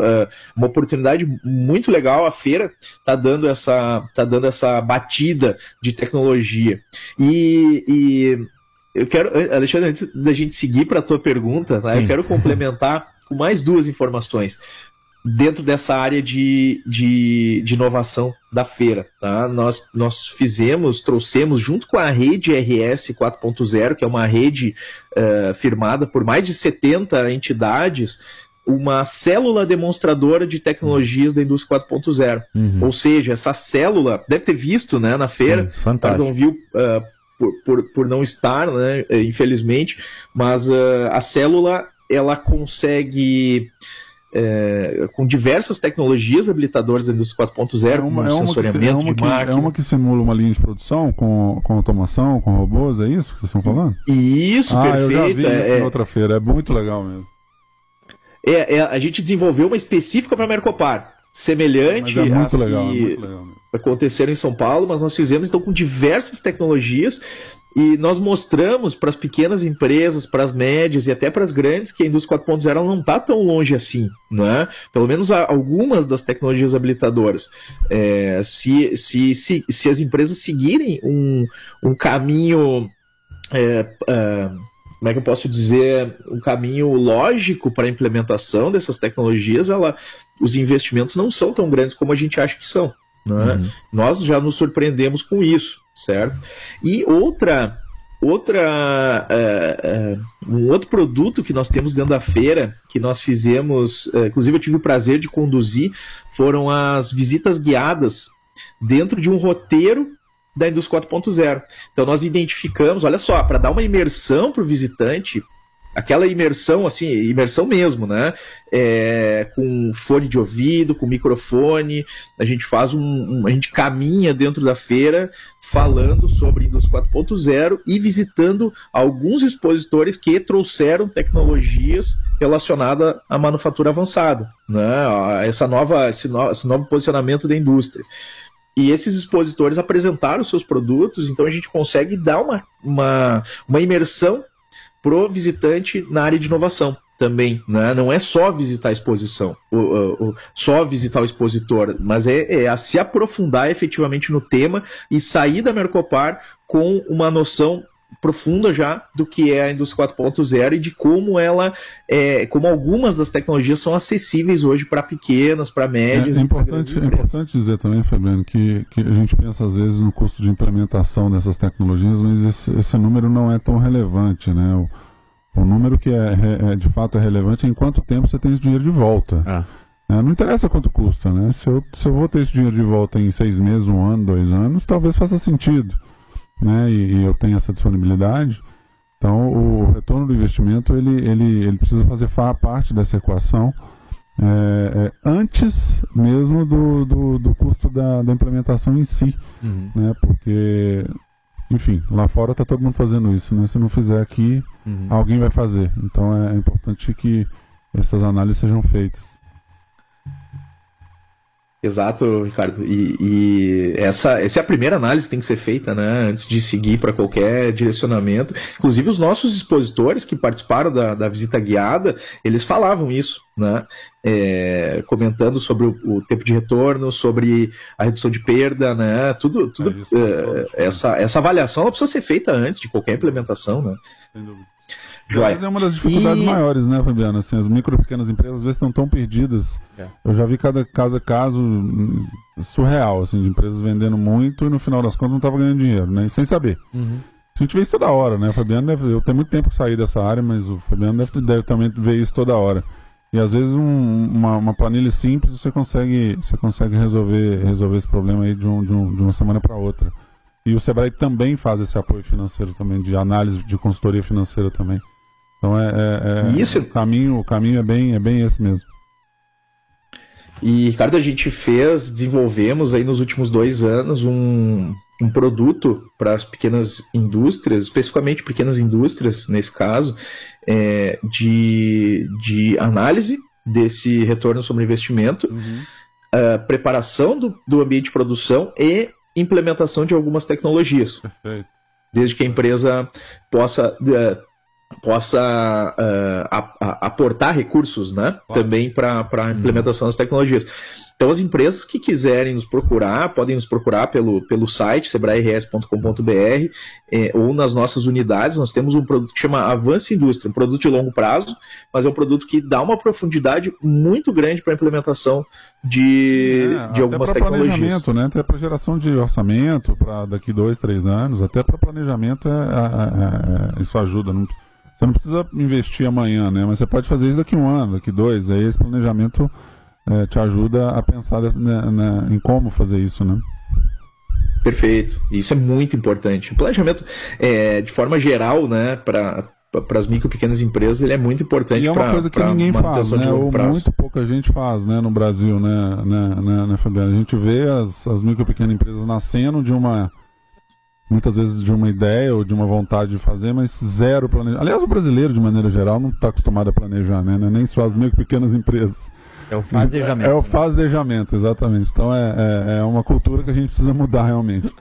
é uma oportunidade muito legal. A feira está dando essa tá dando essa batida de tecnologia e, e eu quero, Alexandre, antes da gente seguir para a tua pergunta, tá, eu quero complementar com mais duas informações dentro dessa área de, de, de, inovação da feira. Tá? Nós, nós fizemos, trouxemos, junto com a rede RS 4.0, que é uma rede uh, firmada por mais de 70 entidades, uma célula demonstradora de tecnologias da indústria 4.0. Uhum. Ou seja, essa célula, deve ter visto né, na feira, fantástico. não viu uh, por, por, por, não estar, né, infelizmente, mas uh, a célula ela consegue é, com diversas tecnologias habilitadoras da indústria 4.0, é uma, como é sensoriamento uma que, é de máquina. É uma que simula uma linha de produção com, com automação, com robôs, é isso que vocês estão falando? Isso, ah, perfeito. Eu já vi é, isso em é. outra feira, é muito legal mesmo. É, é a gente desenvolveu uma específica para a Mercopar, semelhante é muito legal, que muito legal aconteceram em São Paulo, mas nós fizemos então com diversas tecnologias e nós mostramos para as pequenas empresas, para as médias e até para as grandes que a indústria 4.0 não está tão longe assim, né? Pelo menos algumas das tecnologias habilitadoras. É, se, se, se, se as empresas seguirem um, um caminho. É, é, como é que eu posso dizer, um caminho lógico para a implementação dessas tecnologias, ela, os investimentos não são tão grandes como a gente acha que são. Né? Uhum. Nós já nos surpreendemos com isso certo? E outra outra uh, uh, um outro produto que nós temos dentro da feira que nós fizemos uh, inclusive eu tive o prazer de conduzir foram as visitas guiadas dentro de um roteiro da indústria 4.0 então nós identificamos olha só para dar uma imersão para o visitante aquela imersão, assim, imersão mesmo, né? É, com fone de ouvido, com microfone, a gente faz um, um, a gente caminha dentro da feira falando sobre Indústria 4.0 e visitando alguns expositores que trouxeram tecnologias relacionadas à manufatura avançada, né? Essa nova, esse, no, esse novo posicionamento da indústria. E esses expositores apresentaram seus produtos, então a gente consegue dar uma, uma, uma imersão pro visitante na área de inovação também, né? Não é só visitar a exposição, o, o, o, só visitar o expositor, mas é, é a se aprofundar efetivamente no tema e sair da Mercopar com uma noção profunda já do que é a indústria 4.0 e de como ela é, como algumas das tecnologias são acessíveis hoje para pequenas, para médias. É, é importante, é importante dizer também, Fabiano, que, que a gente pensa às vezes no custo de implementação dessas tecnologias, mas esse, esse número não é tão relevante, né? O, o número que é, é, de fato é relevante é em quanto tempo você tem esse dinheiro de volta. Ah. É, não interessa quanto custa, né? Se eu, se eu vou ter esse dinheiro de volta em seis meses, um ano, dois anos, talvez faça sentido né, e, e eu tenho essa disponibilidade, então o retorno do investimento ele, ele, ele precisa fazer parte dessa equação é, é, antes mesmo do, do, do custo da, da, implementação em si, uhum. né, porque enfim, lá fora está todo mundo fazendo isso, né? Se não fizer aqui, uhum. alguém vai fazer. Então é, é importante que essas análises sejam feitas. Exato, Ricardo. E, e, essa, essa é a primeira análise que tem que ser feita, né? Antes de seguir para qualquer direcionamento. Inclusive, os nossos expositores que participaram da, da visita guiada, eles falavam isso, né? É, comentando sobre o, o, tempo de retorno, sobre a redução de perda, né? Tudo, tudo é, é, essa, essa avaliação precisa ser feita antes de qualquer implementação, né? Sem dúvida. Mas é uma das dificuldades e... maiores, né, Fabiana? Assim, as micro e pequenas empresas às vezes estão tão perdidas. É. Eu já vi cada caso a caso hum, surreal, assim, de empresas vendendo muito e no final das contas não estava ganhando dinheiro, né? Sem saber. Uhum. A gente vê isso toda hora, né? O Fabiano deve, eu tenho muito tempo que sair dessa área, mas o Fabiano deve, deve também ver isso toda hora. E às vezes um, uma, uma, planilha simples você consegue, você consegue resolver, resolver esse problema aí de, um, de, um, de uma semana para outra. E o Sebrae também faz esse apoio financeiro também, de análise de consultoria financeira também. Então é, é, é Isso. O caminho, o caminho é bem, é bem esse mesmo. E, Ricardo, a gente fez, desenvolvemos aí nos últimos dois anos um, um produto para as pequenas indústrias, especificamente pequenas indústrias, nesse caso, é, de, de análise desse retorno sobre investimento, uhum. uh, preparação do, do ambiente de produção e implementação de algumas tecnologias. Perfeito. Desde que a empresa possa. Uh, possa uh, aportar recursos né, claro. também para a implementação das tecnologias. Então, as empresas que quiserem nos procurar, podem nos procurar pelo, pelo site sebrae.rs.com.br eh, ou nas nossas unidades. Nós temos um produto que chama Avance Indústria, um produto de longo prazo, mas é um produto que dá uma profundidade muito grande para a implementação de, é, de algumas até tecnologias. planejamento, né? até para geração de orçamento para daqui dois, três anos, até para planejamento é, é, é, é, isso ajuda. Não, você não precisa investir amanhã, né? mas você pode fazer isso daqui um ano, daqui dois. Aí esse planejamento é, te ajuda a pensar né, né, em como fazer isso, né? Perfeito. Isso é muito importante. O planejamento, é, de forma geral, né, para para as micro e pequenas empresas ele é muito importante. E é uma pra, coisa que ninguém faz, né? Ou muito pouca gente faz, né, no Brasil, né, né, né, né? A gente vê as, as micro e pequenas empresas nascendo de uma muitas vezes de uma ideia ou de uma vontade de fazer, mas zero planejamento. Aliás, o brasileiro, de maneira geral, não está acostumado a planejar, né? Nem só as micro e pequenas empresas. É o fazejamento. É, o fazejamento, exatamente. Então é, é, é uma cultura que a gente precisa mudar realmente.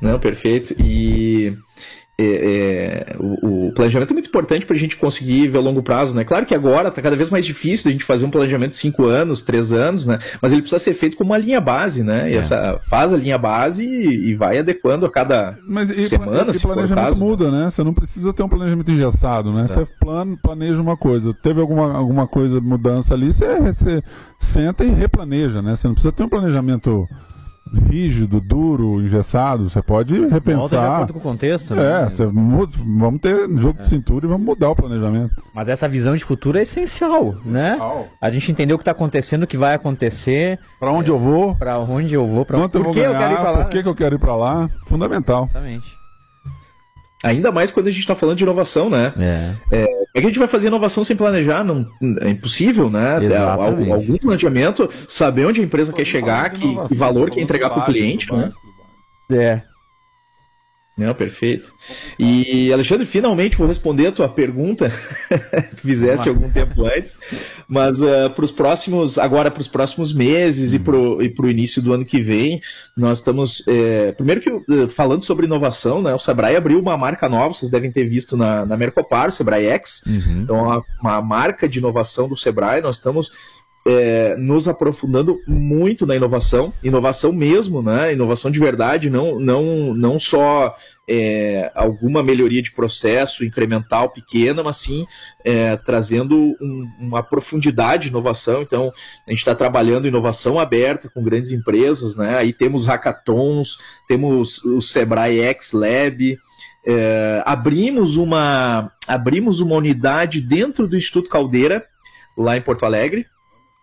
Não, perfeito. E é, é, o, o, planejamento é muito importante para a gente conseguir ver a longo prazo, né? Claro que agora está cada vez mais difícil a gente fazer um planejamento de 5 anos, 3 anos, né? Mas ele precisa ser feito com uma linha base, né? E é. essa, faz a linha base e, e vai adequando a cada Mas, e, semana, e, se planejamento caso, muda, né? Você não precisa ter um planejamento engessado, né? Você plano, planeja uma coisa, teve alguma, alguma coisa, mudança ali, você, você senta e replaneja, né? Você não precisa ter um planejamento rígido, duro, engessado, você pode repensar. Volta de acordo com o contexto, né? É, você muda, vamos ter jogo é. de cintura e vamos mudar o planejamento. Mas essa visão de futuro é essencial, né? A gente entender o que está acontecendo, o que vai acontecer. Para onde é, eu vou? Para onde eu vou? Pra... Quanto por eu vou ganhar, eu quero ir pra lá? Por que, que eu quero ir para lá? Fundamental. Exatamente. Ainda mais quando a gente está falando de inovação, né? É. é. É. que a gente vai fazer inovação sem planejar, não, é impossível, né? É, algum, algum planejamento, saber onde a empresa quer chegar, que, que valor quer entregar para o cliente, né? É. Não, perfeito. E, Alexandre, finalmente vou responder a tua pergunta, *laughs* tu fizeste algum tempo antes, mas uh, para os próximos, agora para os próximos meses uhum. e para o início do ano que vem, nós estamos, é, primeiro que uh, falando sobre inovação, né, o Sebrae abriu uma marca nova, vocês devem ter visto na, na Mercopar, o Sebrae X, uhum. então uma, uma marca de inovação do Sebrae, nós estamos é, nos aprofundando muito na inovação, inovação mesmo, né? Inovação de verdade, não, não, não só é, alguma melhoria de processo incremental pequena, mas sim é, trazendo um, uma profundidade de inovação. Então, a gente está trabalhando inovação aberta com grandes empresas, né? Aí temos hackathons, temos o Sebrae X Lab. É, abrimos uma abrimos uma unidade dentro do Instituto Caldeira lá em Porto Alegre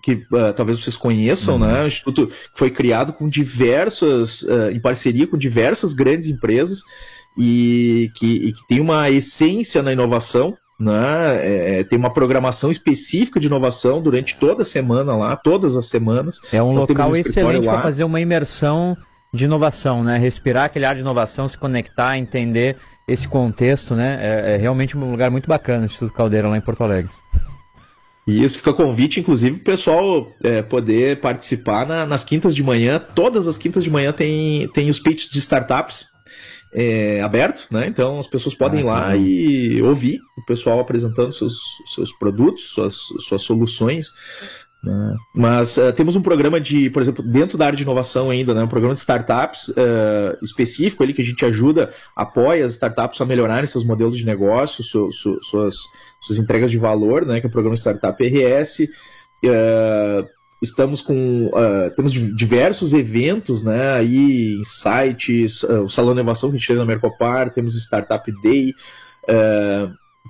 que uh, talvez vocês conheçam, uhum. né? O Instituto foi criado com diversas, uh, em parceria com diversas grandes empresas e que, e que tem uma essência na inovação, né? É, é tem uma programação específica de inovação durante toda a semana lá, todas as semanas. É um Nós local um excelente para fazer uma imersão de inovação, né? Respirar aquele ar de inovação, se conectar, entender esse contexto, né? É, é realmente um lugar muito bacana, o Instituto Caldeira lá em Porto Alegre. E isso fica convite, inclusive, para o pessoal é, poder participar na, nas quintas de manhã. Todas as quintas de manhã tem, tem os pitches de startups é, aberto, né? Então as pessoas podem ah, ir lá e ouvir o pessoal apresentando seus, seus produtos, suas, suas soluções. Né? Mas uh, temos um programa de, por exemplo, dentro da área de inovação ainda, né? um programa de startups uh, específico ali que a gente ajuda, apoia as startups a melhorarem seus modelos de negócio, su, su, suas, suas entregas de valor, né? que é o programa Startup RS. Uh, estamos com temos diversos eventos, né? Aí em sites, o Salão de Inovação que a gente tem na Mercopar, temos Startup Day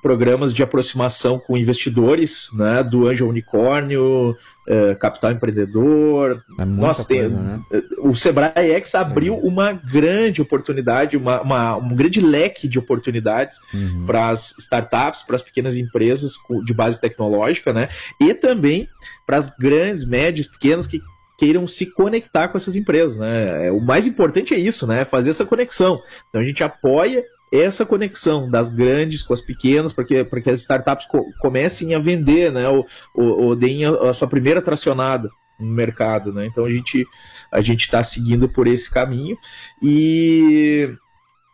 programas de aproximação com investidores, né, do Anjo Unicórnio, uh, Capital Empreendedor. É Nossa, tem, coisa, né? o Sebrae X abriu é. uma grande oportunidade, uma, uma, um grande leque de oportunidades uhum. para as startups, para as pequenas empresas de base tecnológica, né, e também para as grandes, médias, pequenas que queiram se conectar com essas empresas, né? É, o mais importante é isso, né? Fazer essa conexão. Então a gente apoia essa conexão das grandes com as pequenas, para que, que as startups co comecem a vender, né? Ou, ou, ou deem a, a, sua primeira tracionada no mercado, né? Então a gente a gente está seguindo por esse caminho e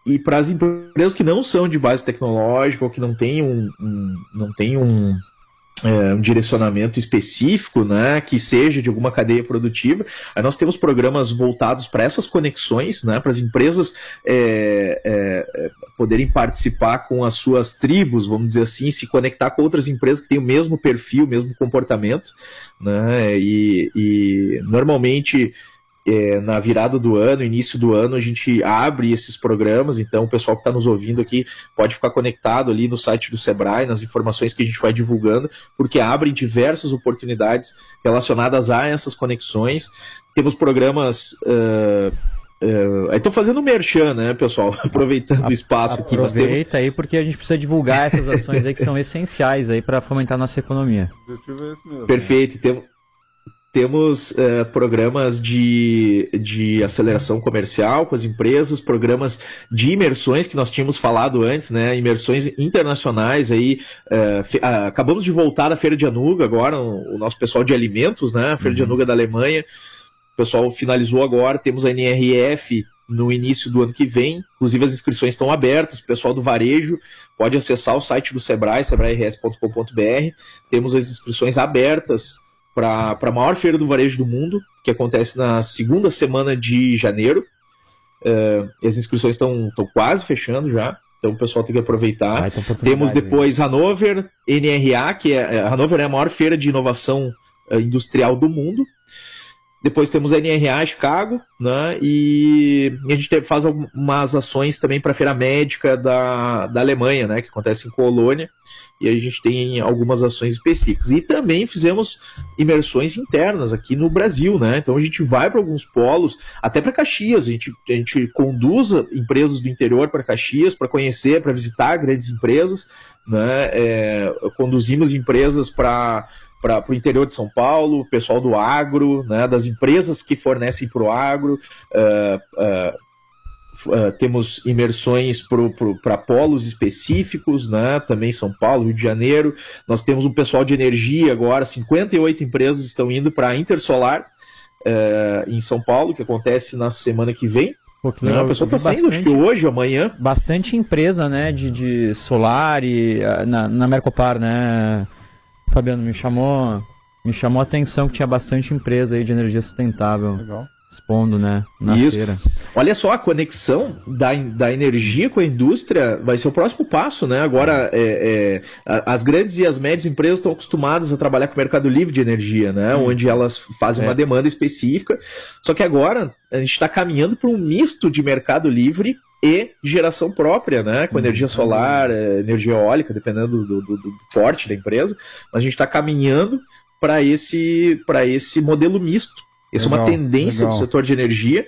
e para as empresas que não são de base tecnológica ou que não têm um, um não têm um é, um direcionamento específico, né, que seja de alguma cadeia produtiva. Aí nós temos programas voltados para essas conexões, né, para as empresas é, é, poderem participar com as suas tribos, vamos dizer assim, se conectar com outras empresas que têm o mesmo perfil, o mesmo comportamento, né, e, e normalmente é, na virada do ano, início do ano, a gente abre esses programas, então o pessoal que está nos ouvindo aqui pode ficar conectado ali no site do Sebrae, nas informações que a gente vai divulgando, porque abrem diversas oportunidades relacionadas a essas conexões. Temos programas. Uh, uh, estou fazendo merchan, né, pessoal? *laughs* Aproveitando o espaço aqui. Aproveita temos... aí, porque a gente precisa divulgar essas ações aí que são *laughs* essenciais aí para fomentar a nossa economia. Perfeito. Temos temos uh, programas de, de aceleração comercial com as empresas, programas de imersões que nós tínhamos falado antes, né? Imersões internacionais aí. Uh, acabamos de voltar da Feira de Anuga agora, o, o nosso pessoal de alimentos, né? A Feira uhum. de Anuga da Alemanha. O pessoal finalizou agora, temos a NRF no início do ano que vem. Inclusive as inscrições estão abertas, o pessoal do varejo pode acessar o site do Sebrae, sebrae.rs.com.br. Temos as inscrições abertas para a maior feira do varejo do mundo, que acontece na segunda semana de janeiro. Uh, as inscrições estão quase fechando já, então o pessoal tem que aproveitar. Ah, então Temos depois Hanover NRA, que é, é Hanover é a maior feira de inovação uh, industrial do mundo. Depois temos a NRA Chicago, né? E a gente faz algumas ações também para a Feira Médica da, da Alemanha, né? Que acontece em Colônia. E a gente tem algumas ações específicas. E também fizemos imersões internas aqui no Brasil, né? Então a gente vai para alguns polos, até para Caxias. A gente, a gente conduz empresas do interior para Caxias para conhecer, para visitar grandes empresas. Né? É, conduzimos empresas para para o interior de São Paulo, pessoal do agro, né, das empresas que fornecem para o agro. Uh, uh, uh, temos imersões para polos específicos, né, também São Paulo, Rio de Janeiro. Nós temos um pessoal de energia agora, 58 empresas estão indo para a Intersolar em São Paulo, que acontece na semana que vem. Pô, que legal. a pessoa está saindo, acho que hoje, amanhã. Bastante empresa, né, de, de solar e na, na Mercopar, né, Fabiano, me chamou, me chamou a atenção que tinha bastante empresa aí de energia sustentável. Legal. Expondo, né? Na Isso. feira. Olha só, a conexão da, da energia com a indústria vai ser o próximo passo, né? Agora, é, é, as grandes e as médias empresas estão acostumadas a trabalhar com o mercado livre de energia, né? Hum. Onde elas fazem é. uma demanda específica. Só que agora a gente está caminhando para um misto de mercado livre e geração própria, né? Com energia solar, é, energia eólica, dependendo do, do, do porte da empresa. Mas a gente está caminhando para esse, esse modelo misto. Essa legal, é uma tendência legal. do setor de energia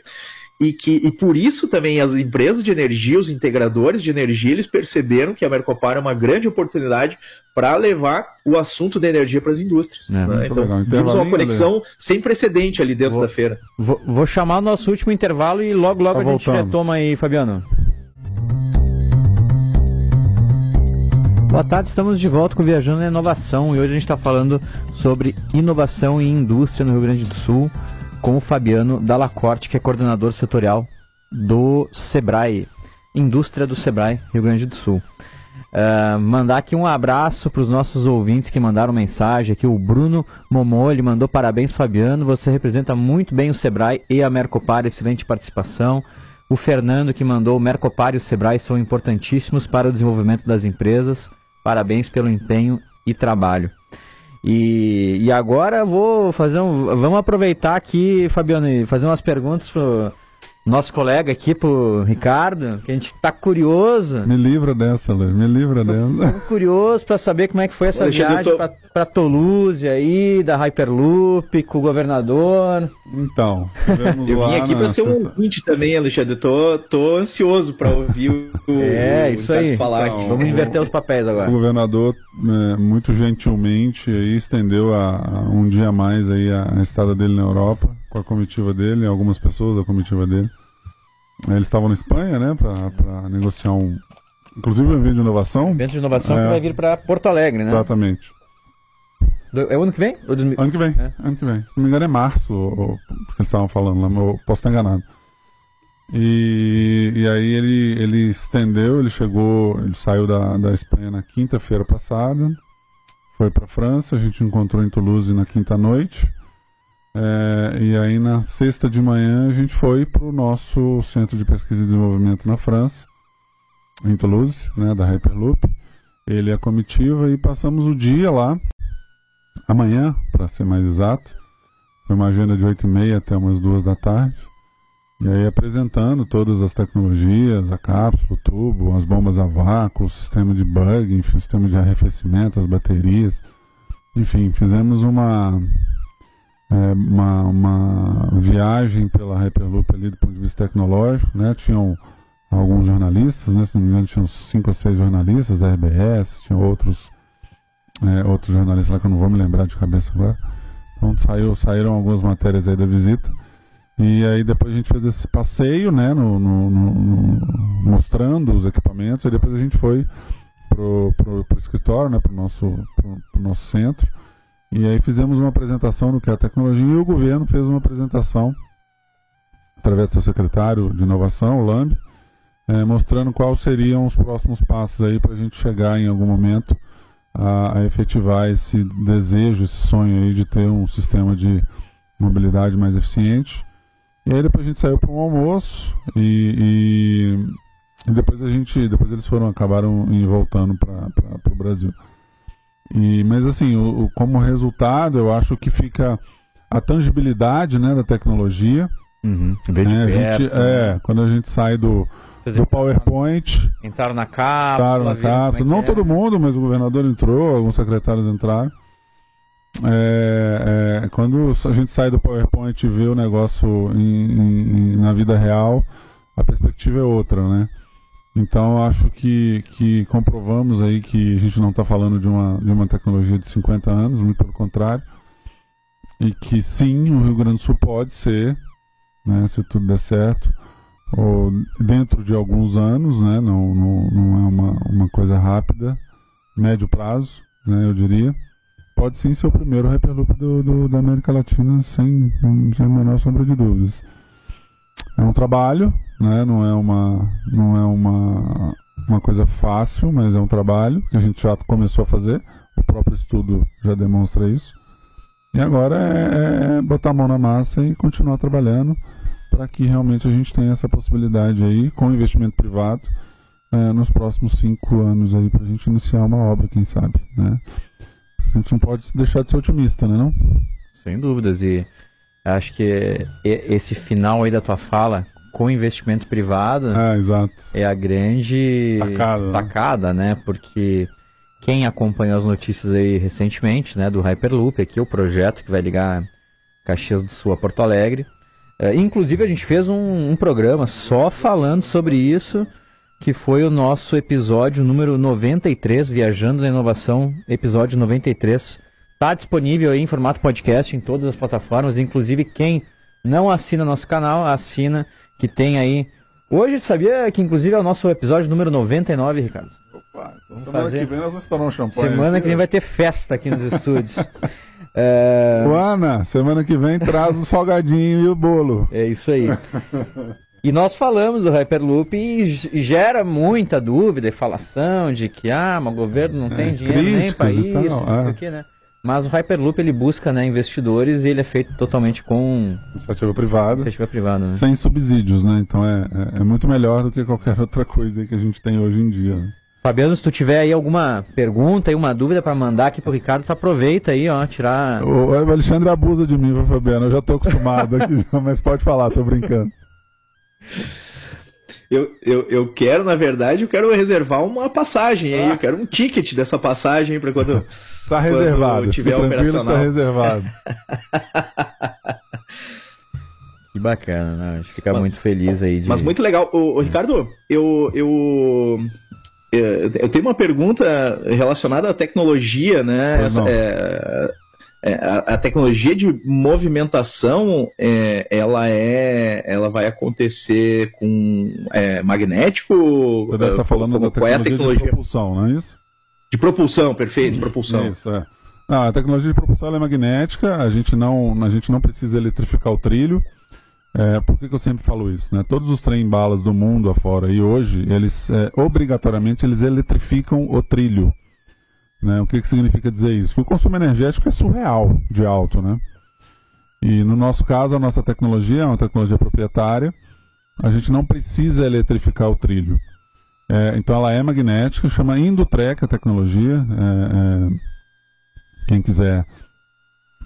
e que e por isso também as empresas de energia, os integradores de energia, eles perceberam que a Mercopar é uma grande oportunidade para levar o assunto da energia para as indústrias. É, né? Então, temos uma conexão sem precedente ali dentro vou, da feira. Vou, vou, chamar o nosso último intervalo e logo, logo tá a gente retoma aí, Fabiano. Boa tarde, estamos de volta com Viajando na Inovação e hoje a gente está falando sobre inovação e indústria no Rio Grande do Sul com o Fabiano Dalacorte, que é coordenador setorial do Sebrae, indústria do Sebrae, Rio Grande do Sul. Uh, mandar aqui um abraço para os nossos ouvintes que mandaram mensagem aqui. O Bruno Momô, ele mandou parabéns, Fabiano. Você representa muito bem o Sebrae e a Mercopar, excelente participação. O Fernando, que mandou o Mercopar e o Sebrae são importantíssimos para o desenvolvimento das empresas. Parabéns pelo empenho e trabalho. E, e agora vou fazer um. Vamos aproveitar aqui, Fabiano, e fazer umas perguntas pro nosso colega aqui pro Ricardo, que a gente tá curioso. Me livra dessa, Lê, me livra dessa. Tô curioso para saber como é que foi essa viagem tô... para Toulouse aí, da Hyperloop, com o governador. Então, *laughs* eu vim aqui para ser um ouvinte também, Alexandre. Tô, tô ansioso para ouvir o, *laughs* É, isso aí. Falar então, Vamos inverter os papéis agora. O governador, é, muito gentilmente, aí, estendeu a, a, um dia a mais aí a, a estada dele na Europa, com a comitiva dele, algumas pessoas da comitiva dele. Eles estavam na Espanha, né, para negociar um. Inclusive um evento de inovação. Evento de inovação é, que vai vir para Porto Alegre, né? Exatamente. É o ano que vem? Ano que vem, é. ano que vem. Se não me engano é março, ou, porque eles estavam falando lá, mas eu posso estar enganado. E, e aí ele, ele estendeu, ele chegou, ele saiu da, da Espanha na quinta-feira passada, foi para França, a gente encontrou em Toulouse na quinta noite. É, e aí na sexta de manhã a gente foi para o nosso centro de pesquisa e desenvolvimento na França, em Toulouse, né, da Hyperloop. Ele é a comitiva e passamos o dia lá, amanhã, para ser mais exato. Foi uma agenda de 8 e meia até umas duas da tarde. E aí apresentando todas as tecnologias, a cápsula, o tubo, as bombas a vácuo, o sistema de bug, enfim, o sistema de arrefecimento, as baterias. Enfim, fizemos uma é, uma, uma viagem pela Hyperloop ali do ponto de vista tecnológico, né? Tinham alguns jornalistas, né? Se não me engano, tinham cinco ou seis jornalistas da RBS, tinha outros, é, outros jornalistas lá que eu não vou me lembrar de cabeça agora. Então saiu, saíram algumas matérias aí da visita. E aí depois a gente fez esse passeio, né? No, no, no, mostrando os equipamentos, e depois a gente foi pro, pro, pro escritório, né? Pro nosso, pro, pro nosso centro e aí fizemos uma apresentação no que é a tecnologia e o governo fez uma apresentação através do seu secretário de inovação, o Lamb, é, mostrando quais seriam os próximos passos aí para a gente chegar em algum momento a, a, efetivar esse desejo, esse sonho aí de ter um sistema de mobilidade mais eficiente. E aí depois a gente saiu para um almoço e, e, e, depois a gente, depois eles foram acabaram voltando para o Brasil. E, mas assim, o, o, como resultado, eu acho que fica a tangibilidade né, da tecnologia. Uhum. Né, gente, né? É, quando a gente sai do, do PowerPoint. Entraram na cápsula. Entraram na cápsula. É Não é. todo mundo, mas o governador entrou, alguns secretários entraram. É, é, quando a gente sai do PowerPoint e vê o negócio em, em, na vida real, a perspectiva é outra, né? Então acho que, que comprovamos aí que a gente não está falando de uma, de uma tecnologia de 50 anos, muito pelo contrário. E que sim, o Rio Grande do Sul pode ser, né, se tudo der certo, ou dentro de alguns anos, né, não, não, não é uma, uma coisa rápida, médio prazo, né, eu diria, pode sim ser o primeiro Hyperloop do, do, da América Latina, sem, sem a menor sombra de dúvidas. É um trabalho, né? Não é uma, não é uma, uma coisa fácil, mas é um trabalho que a gente já começou a fazer. O próprio estudo já demonstra isso. E agora é, é botar a mão na massa e continuar trabalhando para que realmente a gente tenha essa possibilidade aí com investimento privado é, nos próximos cinco anos aí para a gente iniciar uma obra, quem sabe, né? A gente não pode deixar de ser otimista, né, não? Sem dúvidas e acho que esse final aí da tua fala com investimento privado é, é a grande sacada, né? sacada né? né? Porque quem acompanhou as notícias aí recentemente, né, do Hyperloop, aqui o projeto que vai ligar Caxias do Sul a Porto Alegre. É, inclusive a gente fez um, um, programa só falando sobre isso, que foi o nosso episódio número 93, Viajando na Inovação, episódio 93. Está disponível aí em formato podcast em todas as plataformas, inclusive quem não assina nosso canal, assina que tem aí. Hoje, sabia que inclusive é o nosso episódio número 99, Ricardo? Opa, então semana fazer... que vem nós vamos estourar um champanhe. Semana que vem vai ter festa aqui nos estúdios. *laughs* é... Ana, semana que vem traz o salgadinho e o bolo. É isso aí. E nós falamos do Hyperloop e gera muita dúvida e falação de que ah, mas o governo não tem é, dinheiro nem para isso, tal, é. porque, né? Mas o Hyperloop ele busca né, investidores e ele é feito totalmente com iniciativa privada, iniciativa privada né? sem subsídios, né? Então é, é, é, muito melhor do que qualquer *laughs* outra coisa que a gente tem hoje em dia. Né? Fabiano, se tu tiver aí alguma pergunta e uma dúvida para mandar aqui pro Ricardo, tu aproveita aí, ó, tirar. O, o Alexandre abusa de mim, Fabiano. Eu já tô acostumado aqui, *laughs* mas pode falar, tô brincando. Eu, eu, eu quero, na verdade, eu quero reservar uma passagem aí, eu quero um ticket dessa passagem para quando. *laughs* Tá reservado. Quando tiver operacional. Tá reservado. *laughs* que bacana, né? A gente fica mas, muito feliz aí. De... Mas muito legal. O, o Ricardo, eu, eu, eu tenho uma pergunta relacionada à tecnologia, né? Essa, é, é, a, a, tecnologia de movimentação, é, ela é, ela vai acontecer com é, magnético. Você deve estar falando da tecnologia, é tecnologia, de propulsão, não é isso? De propulsão, perfeito, de propulsão. Isso, é. Não, a tecnologia de propulsão é magnética. A gente não, a gente não precisa eletrificar o trilho. É, por que, que, eu sempre falo isso? Né? Todos os trem-balas do mundo afora e hoje, eles é, obrigatoriamente eles eletrificam o trilho. Né? O que, que significa dizer isso? Que o consumo energético é surreal de alto. Né? E no nosso caso, a nossa tecnologia é uma tecnologia proprietária. A gente não precisa eletrificar o trilho. É, então ela é magnética, chama Indutrec a tecnologia. É, é, quem quiser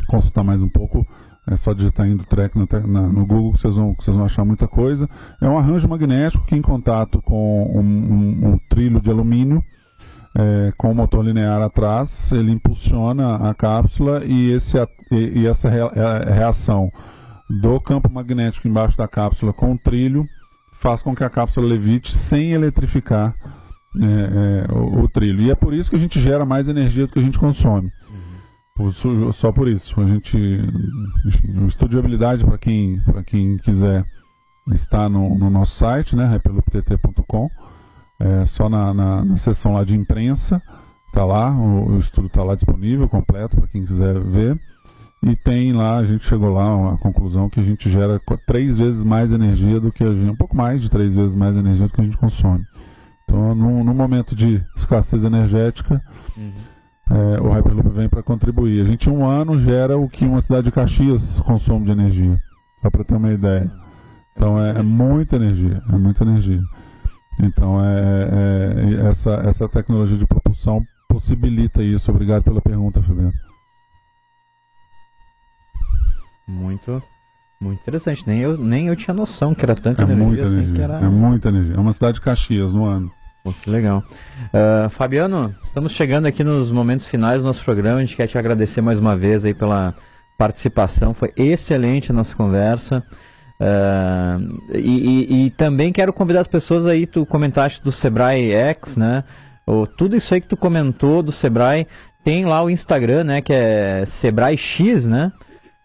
consultar mais um pouco, é só digitar Indutrec no, na, no Google vocês, vão, vocês vão achar muita coisa. É um arranjo magnético que em contato com um, um, um trilho de alumínio é, com o motor linear atrás, ele impulsiona a cápsula e, esse, e, essa é, reação do campo magnético embaixo da cápsula com o trilho faz com que a cápsula levite sem eletrificar é, é, o, o, trilho. E é por isso que a gente gera mais energia do que a gente consome. Só por isso. A gente. O estudo de habilidade, para quem, quem quiser, está no, no nosso site, né, repeluptt.com é, só na, na, na seção lá de imprensa, tá lá, o, o estudo está lá disponível, completo, para quem quiser ver. E tem lá, a gente chegou lá a conclusão que a gente gera três vezes mais energia do que a gente, um pouco mais de três vezes mais energia do que a gente consome. Então, no, no momento de escassez energética, uhum. é, o Hyperloop vem para contribuir. A gente, um ano, gera o que uma cidade de Caxias consome de energia, só para ter uma ideia. Então, é, é muita energia, é muita energia. Então, é, é, é, essa, essa tecnologia de propulsão possibilita isso. Obrigado pela pergunta, Fabiano. Muito, muito interessante. Nem eu, nem eu tinha noção que era tanta é energia, muita assim, energia. Era... É muita energia. É uma cidade de Caxias no ano. Pô, que legal. Uh, Fabiano, estamos chegando aqui nos momentos finais do nosso programa. A gente quer te agradecer mais uma vez aí pela participação. Foi excelente a nossa conversa. Uh, e, e, e, também quero convidar as pessoas aí, tu comentaste do Sebrae X, né? Ou, tudo isso aí que tu comentou do Sebrae, tem lá o Instagram, né? Que é Sebrae X, né?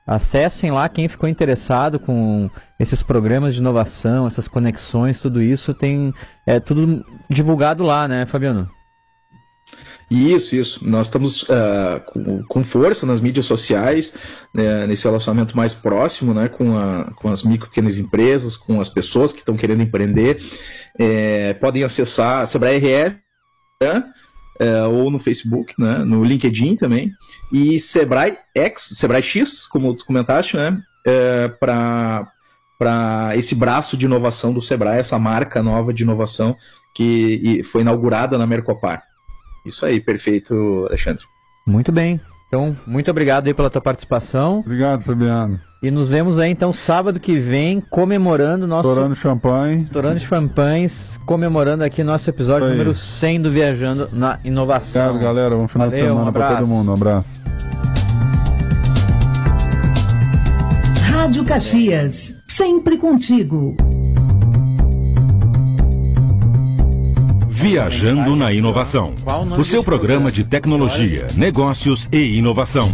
Acessem lá quem ficou interessado com esses programas de inovação, essas conexões, tudo isso tem é tudo divulgado lá, né, Fabiano? Isso, isso. Nós estamos uh, com, com, força nas mídias sociais, né, nesse relacionamento mais próximo né, com, a, com as micro pequenas empresas, com as pessoas que estão querendo empreender. É, podem acessar a Sebrae RS, né, é, ou no Facebook, né, no LinkedIn também, e Sebrae X, Sebrae X, como tu comentaste, né, é, para esse braço de inovação do Sebrae, essa marca nova de inovação que foi inaugurada na Mercopar. Isso aí, perfeito, Alexandre. Muito bem. Então, muito obrigado aí pela tua participação. Obrigado, Fabiano. E nos vemos aí então sábado que vem, comemorando nosso. Estourando champanhe. Estourando champanhes, comemorando aqui nosso episódio número 100 do Viajando na Inovação. Obrigado, galera. Bom final Valeu, de semana um para todo mundo. Um abraço. Rádio Caxias, sempre contigo. Viajando na Inovação. O seu programa de tecnologia, negócios e inovação.